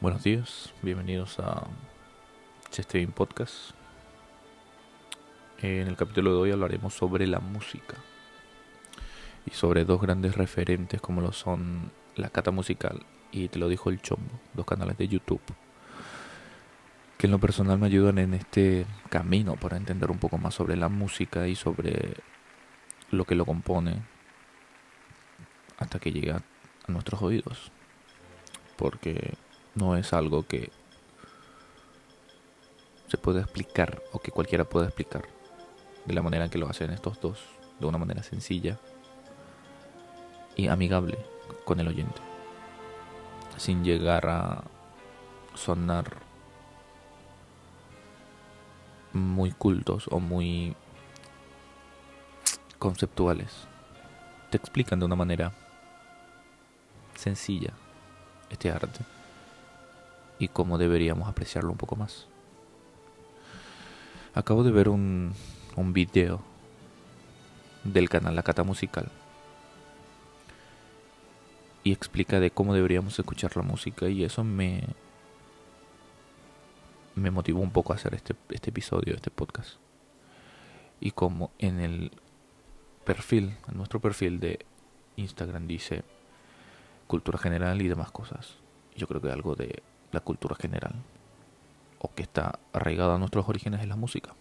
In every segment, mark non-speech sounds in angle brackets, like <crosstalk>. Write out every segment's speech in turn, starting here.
Buenos días, bienvenidos a Chestein Podcast. En el capítulo de hoy hablaremos sobre la música y sobre dos grandes referentes como lo son la Cata Musical y Te lo dijo el Chombo, dos canales de YouTube que en lo personal me ayudan en este camino para entender un poco más sobre la música y sobre lo que lo compone hasta que llega a nuestros oídos. Porque no es algo que se pueda explicar o que cualquiera pueda explicar de la manera en que lo hacen estos dos, de una manera sencilla y amigable con el oyente, sin llegar a sonar muy cultos o muy conceptuales. Te explican de una manera sencilla este arte y cómo deberíamos apreciarlo un poco más. Acabo de ver un, un video del canal La Cata Musical y explica de cómo deberíamos escuchar la música y eso me me motivó un poco a hacer este, este episodio, este podcast. Y como en el perfil, en nuestro perfil de Instagram dice cultura general y demás cosas. Yo creo que algo de la cultura general o que está arraigada a nuestros orígenes es la música.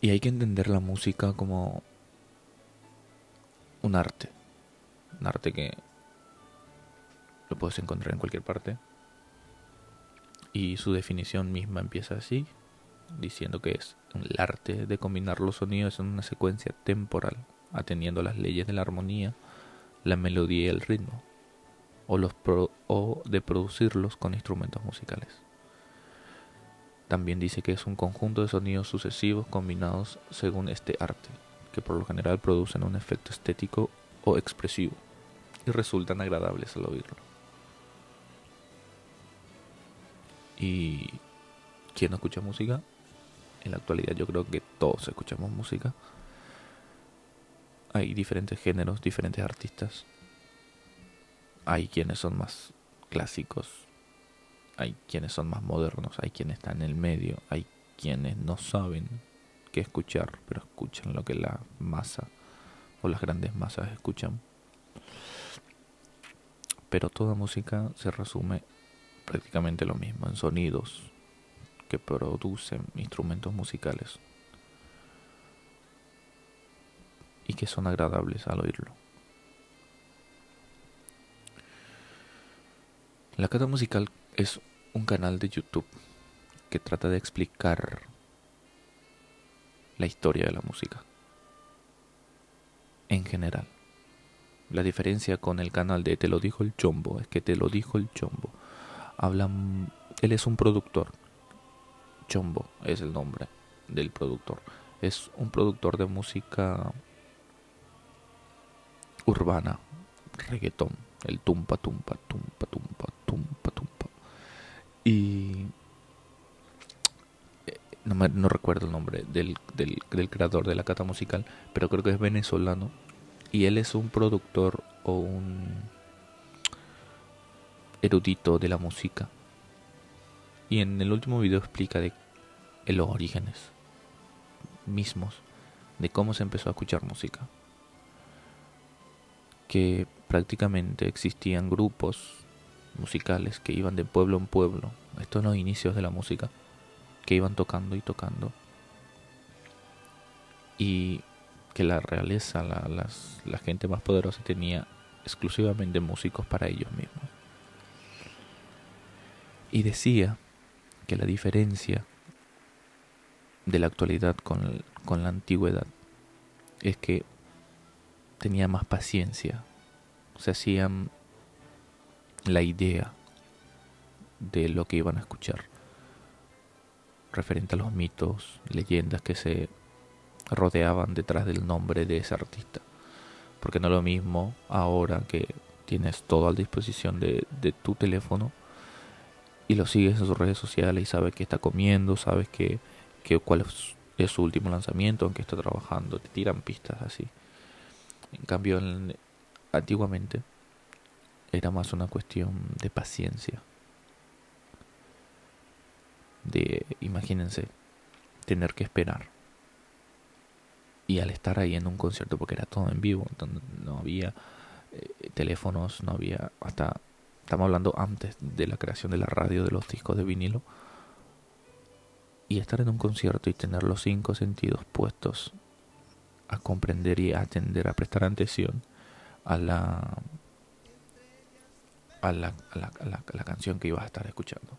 Y hay que entender la música como un arte. Un arte que lo puedes encontrar en cualquier parte. Y su definición misma empieza así, diciendo que es el arte de combinar los sonidos en una secuencia temporal, atendiendo las leyes de la armonía, la melodía y el ritmo o, de producirlos con instrumentos musicales. También dice que es un conjunto de sonidos sucesivos combinados según este arte, que por lo general producen un efecto estético o expresivo y resultan agradables al oírlo. ¿Y quién no escucha música? En la actualidad yo creo que todos escuchamos música. Hay diferentes géneros, diferentes artistas, hay quienes son más clásicos, hay quienes son más modernos, hay quienes están en el medio, hay quienes no saben qué escuchar, pero escuchan lo que la masa o las grandes masas escuchan. Pero toda música se resume prácticamente lo mismo, en sonidos que producen instrumentos musicales y que son agradables al oírlo. La Cata Musical es un canal de YouTube que trata de explicar la historia de la música en general. La diferencia con el canal de Te lo dijo el Chombo es que Te lo dijo el Chombo. Habla, él es un productor. Chombo es el nombre del productor. Es un productor de música urbana, reggaetón, el tumpa tumpa tumpa tumpa y eh, no, recuerdo el nombre del, del, creador de la cata musical, pero creo que es venezolano. Y él es un productor o un erudito de la música. Y en el último video explica de los orígenes mismos de cómo se empezó a escuchar música. Que prácticamente existían grupos musicales que iban de pueblo en pueblo, estos son los inicios de la música, que iban tocando y tocando. Y que la realeza, la, gente más poderosa tenía exclusivamente músicos para ellos mismos. Y decía que la diferencia de la actualidad con la antigüedad es que tenía más paciencia, se hacían la idea de lo que iban a escuchar, referente a los mitos, leyendas que se rodeaban detrás del nombre de ese artista. Porque no es lo mismo ahora que tienes todo a disposición de, de tu teléfono y lo sigues en sus redes sociales y sabes que está comiendo, sabes que, que cuál es, su último lanzamiento, en qué está trabajando, te tiran pistas así. En cambio, antiguamente era más una cuestión de paciencia. De, imagínense, tener que esperar. Y al estar ahí en un concierto, porque era todo en vivo, no había eh, teléfonos, no había hasta estamos hablando antes de la creación de la radio de los discos de vinilo y estar en un concierto y tener los cinco sentidos puestos a comprender y a atender, a prestar atención a la a la, a la, a la, a la canción que ibas a estar escuchando.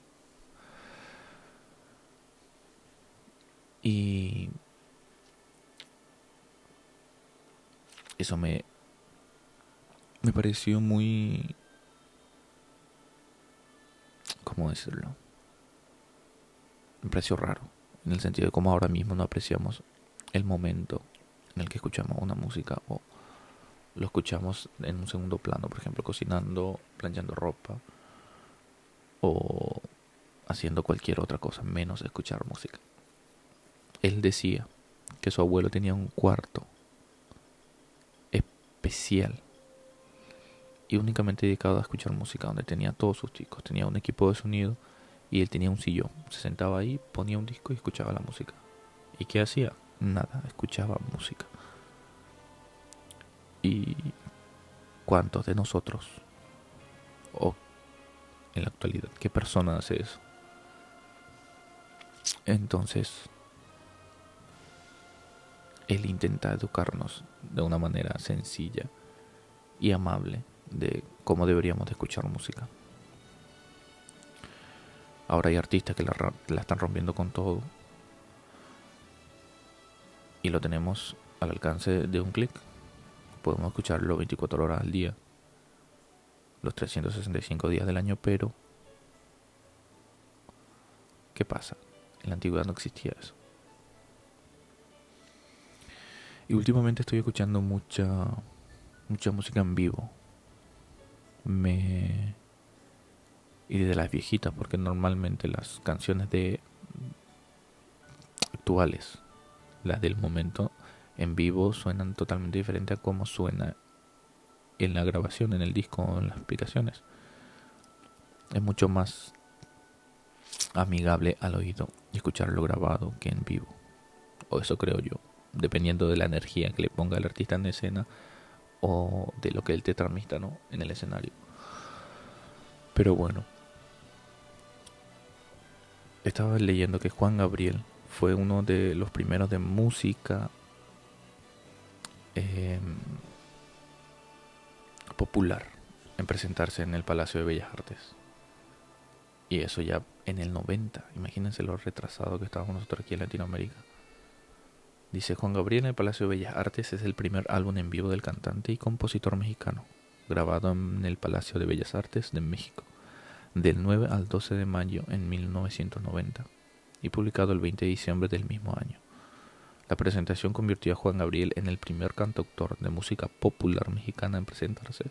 Y eso me me pareció muy ¿cómo decirlo? Me pareció raro en el sentido de cómo ahora mismo no apreciamos el momento en el que escuchamos una música o lo escuchamos en un segundo plano, por ejemplo, cocinando, planchando ropa o haciendo cualquier otra cosa, menos escuchar música. Él decía que su abuelo tenía un cuarto especial y únicamente dedicado a escuchar música, donde tenía todos sus discos, tenía un equipo de sonido y él tenía un sillón. Se sentaba ahí, ponía un disco y escuchaba la música. ¿Y qué hacía? Nada, escuchaba música. ¿Y cuántos de nosotros, o en la actualidad, qué persona hace eso? Entonces, él intenta educarnos de una manera sencilla y amable de cómo deberíamos de escuchar música. Ahora hay artistas que la, la están rompiendo con todo y lo tenemos al alcance de un clic podemos escucharlo 24 horas al día, los 365 días del año, pero ¿qué pasa? En la antigüedad no existía eso. Y últimamente estoy escuchando mucha mucha música en vivo. Me y de las viejitas, porque normalmente las canciones de actuales, las del momento, en vivo suenan totalmente diferente a cómo suena en la grabación, en el disco en las aplicaciones. Es mucho más amigable al oído escucharlo grabado que en vivo. O eso creo yo, dependiendo de la energía que le ponga el artista en escena o de lo que él te transmita ¿no? en el escenario. Pero bueno, estaba leyendo que Juan Gabriel fue uno de los primeros de música eh, popular en presentarse en el Palacio de Bellas Artes. Y eso ya en el 90. Imagínense lo retrasado que estábamos nosotros aquí en Latinoamérica. Dice Juan Gabriel en el Palacio de Bellas Artes es el primer álbum en vivo del cantante y compositor mexicano, grabado en el Palacio de Bellas Artes de México, del 9 al 12 de mayo en 1990 y publicado el 20 de diciembre del mismo año. La presentación convirtió a Juan Gabriel en el primer cantautor de música popular mexicana en presentarse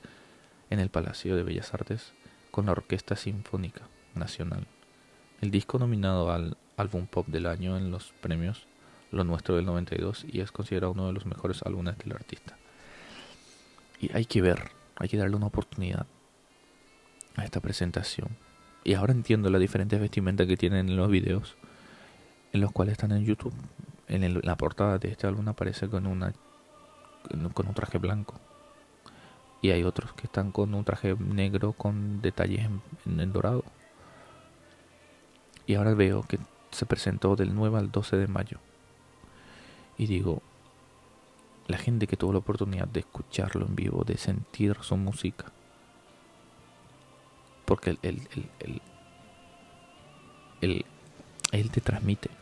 en el Palacio de Bellas Artes con la Orquesta Sinfónica Nacional. El disco nominado al Álbum Pop del Año en los premios Lo Nuestro del 92 y es considerado uno de los mejores álbumes del artista. Y hay que ver, hay que darle una oportunidad a esta presentación. Y ahora entiendo las diferentes vestimentas que tienen en los videos, en los cuales están en YouTube en, la portada de este álbum aparece con una con un traje blanco. Y hay otros que están con un traje negro con detalles en, en, dorado. Y ahora veo que se presentó del 9 al 12 de mayo. Y digo la gente que tuvo la oportunidad de escucharlo en vivo de sentir su música. Porque él, él, él te transmite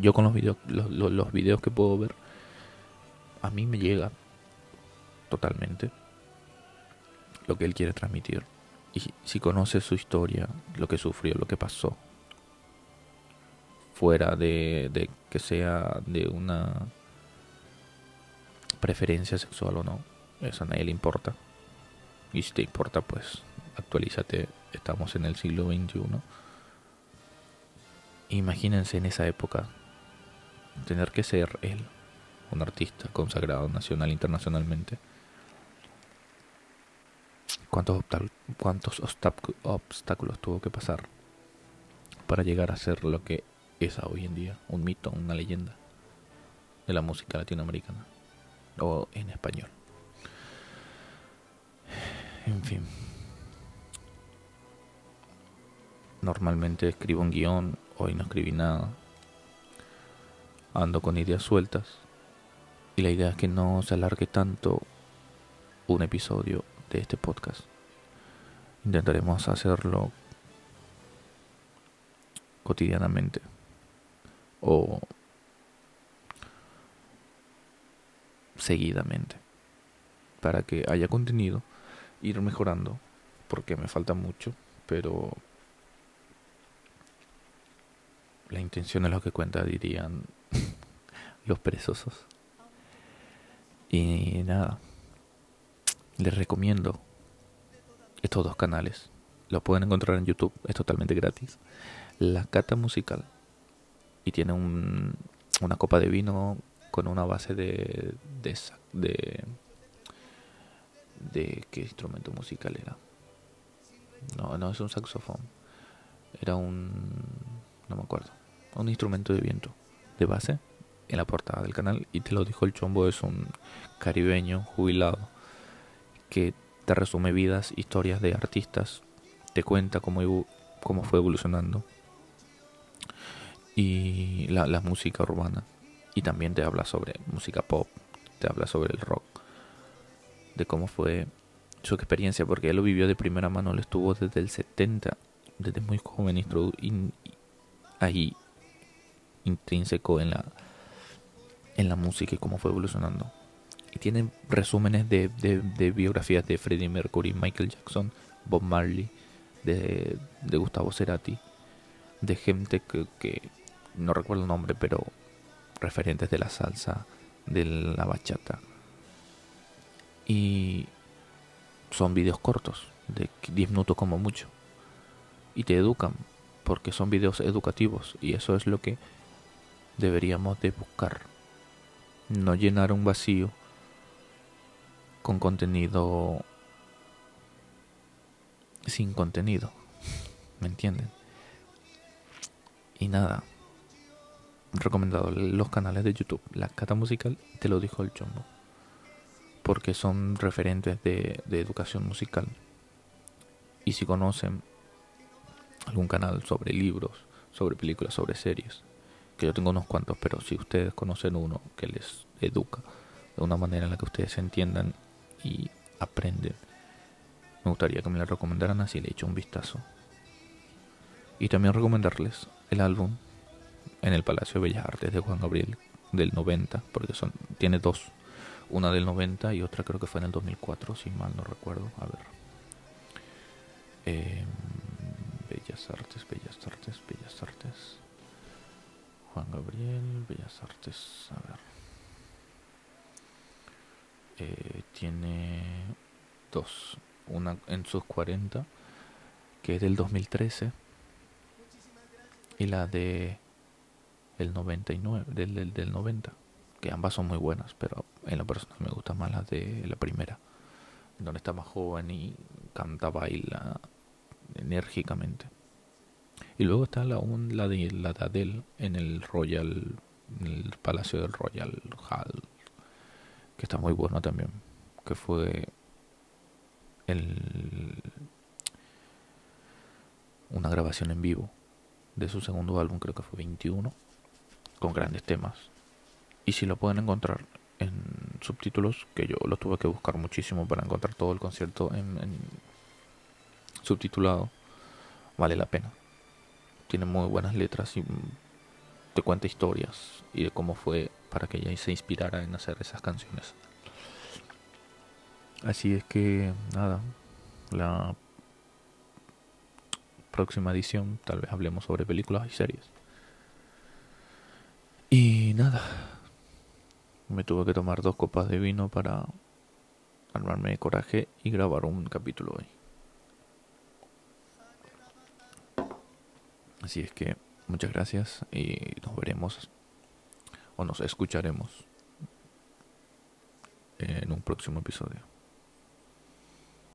yo con los videos, los, los, videos que puedo ver, a mí me llega totalmente lo que él quiere transmitir. Y si conoce su historia, lo que sufrió, lo que pasó, fuera de, de que sea de una preferencia sexual o no, eso a nadie le importa. Y si te importa, pues actualízate. Estamos en el siglo XXI Imagínense en esa época tener que ser él, un artista consagrado nacional e internacionalmente, cuántos, cuántos obstáculos tuvo que pasar para llegar a ser lo que es hoy en día, un mito, una leyenda de la música latinoamericana o en español. En fin. Normalmente escribo un guion, hoy no escribí nada. Ando con ideas sueltas. Y la idea es que no se alargue tanto un episodio de este podcast. Intentaremos hacerlo cotidianamente o seguidamente para que haya contenido ir mejorando porque me falta mucho pero la intención es lo que cuenta dirían <laughs> los perezosos y nada les recomiendo estos dos canales lo pueden encontrar en YouTube es totalmente gratis la cata musical y tiene un, una copa de vino con una base de, de, de, de qué instrumento musical era. No, no es un saxofón. Era un no me acuerdo. Un instrumento de viento de base en la portada del canal y te lo dijo el chombo es un caribeño jubilado que te resume vidas, historias de artistas, te cuenta cómo, cómo fue evolucionando y la, la música urbana. Y también te habla sobre música pop, te habla sobre el rock, de cómo fue su experiencia, porque él lo vivió de primera mano, él estuvo desde el 70, desde muy joven, ahí intrínseco en la, en la música y cómo fue evolucionando. Y tiene resúmenes de, de, biografías de Freddie Mercury, Michael Jackson, Bob Marley, de, de Gustavo Cerati, de gente que, que no recuerdo el nombre, pero referentes de la salsa, de la bachata. Y son vídeos cortos, de 10 minutos como mucho. Y te educan, porque son vídeos educativos. Y eso es lo que deberíamos de buscar. No llenar un vacío con contenido sin contenido. ¿Me entienden? Y nada, recomendado los canales de YouTube. La Cata Musical te lo dijo el chombo. Porque son referentes de, de educación musical. Y si conocen algún canal sobre libros, sobre películas, sobre series, que yo tengo unos cuantos, pero si ustedes conocen uno que les educa de una manera en la que ustedes entiendan y aprenden, me gustaría que me la recomendaran así le echo un vistazo. Y también recomendarles el álbum en el Palacio de Bellas Artes de Juan Gabriel del 90, porque son tiene dos, una del 90 y otra creo que fue en el 2004, si mal no recuerdo. A ver. Em, Bellas Artes, Bellas Artes, Bellas Artes. Juan Gabriel, Bellas Artes, a ver. Eh, tiene dos, una en sus 40, que es del 2013, y la de el 99, del, del, del 90, que ambas son muy buenas, pero en lo personal me gustan más las de la primera, donde está más joven y canta, baila enérgicamente. Y luego está la, un, la de la de Adele en el Royal, en el Palacio del Royal Hall, que está muy bueno también, que fue el, una grabación en vivo de su segundo álbum, creo que fue 21 con grandes temas. Y si lo pueden encontrar en subtítulos, que yo lo tuve que buscar muchísimo para encontrar todo el concierto en, subtitulado, vale la pena. Tiene muy buenas letras y te cuenta historias y de cómo fue para que ella se inspirara en hacer esas canciones. Así es que nada, la próxima edición tal vez hablemos sobre películas y series. Y nada, me tuve que tomar dos copas de vino para armarme de coraje y grabar un capítulo hoy. Así es que muchas gracias y nos veremos o nos escucharemos en un próximo episodio.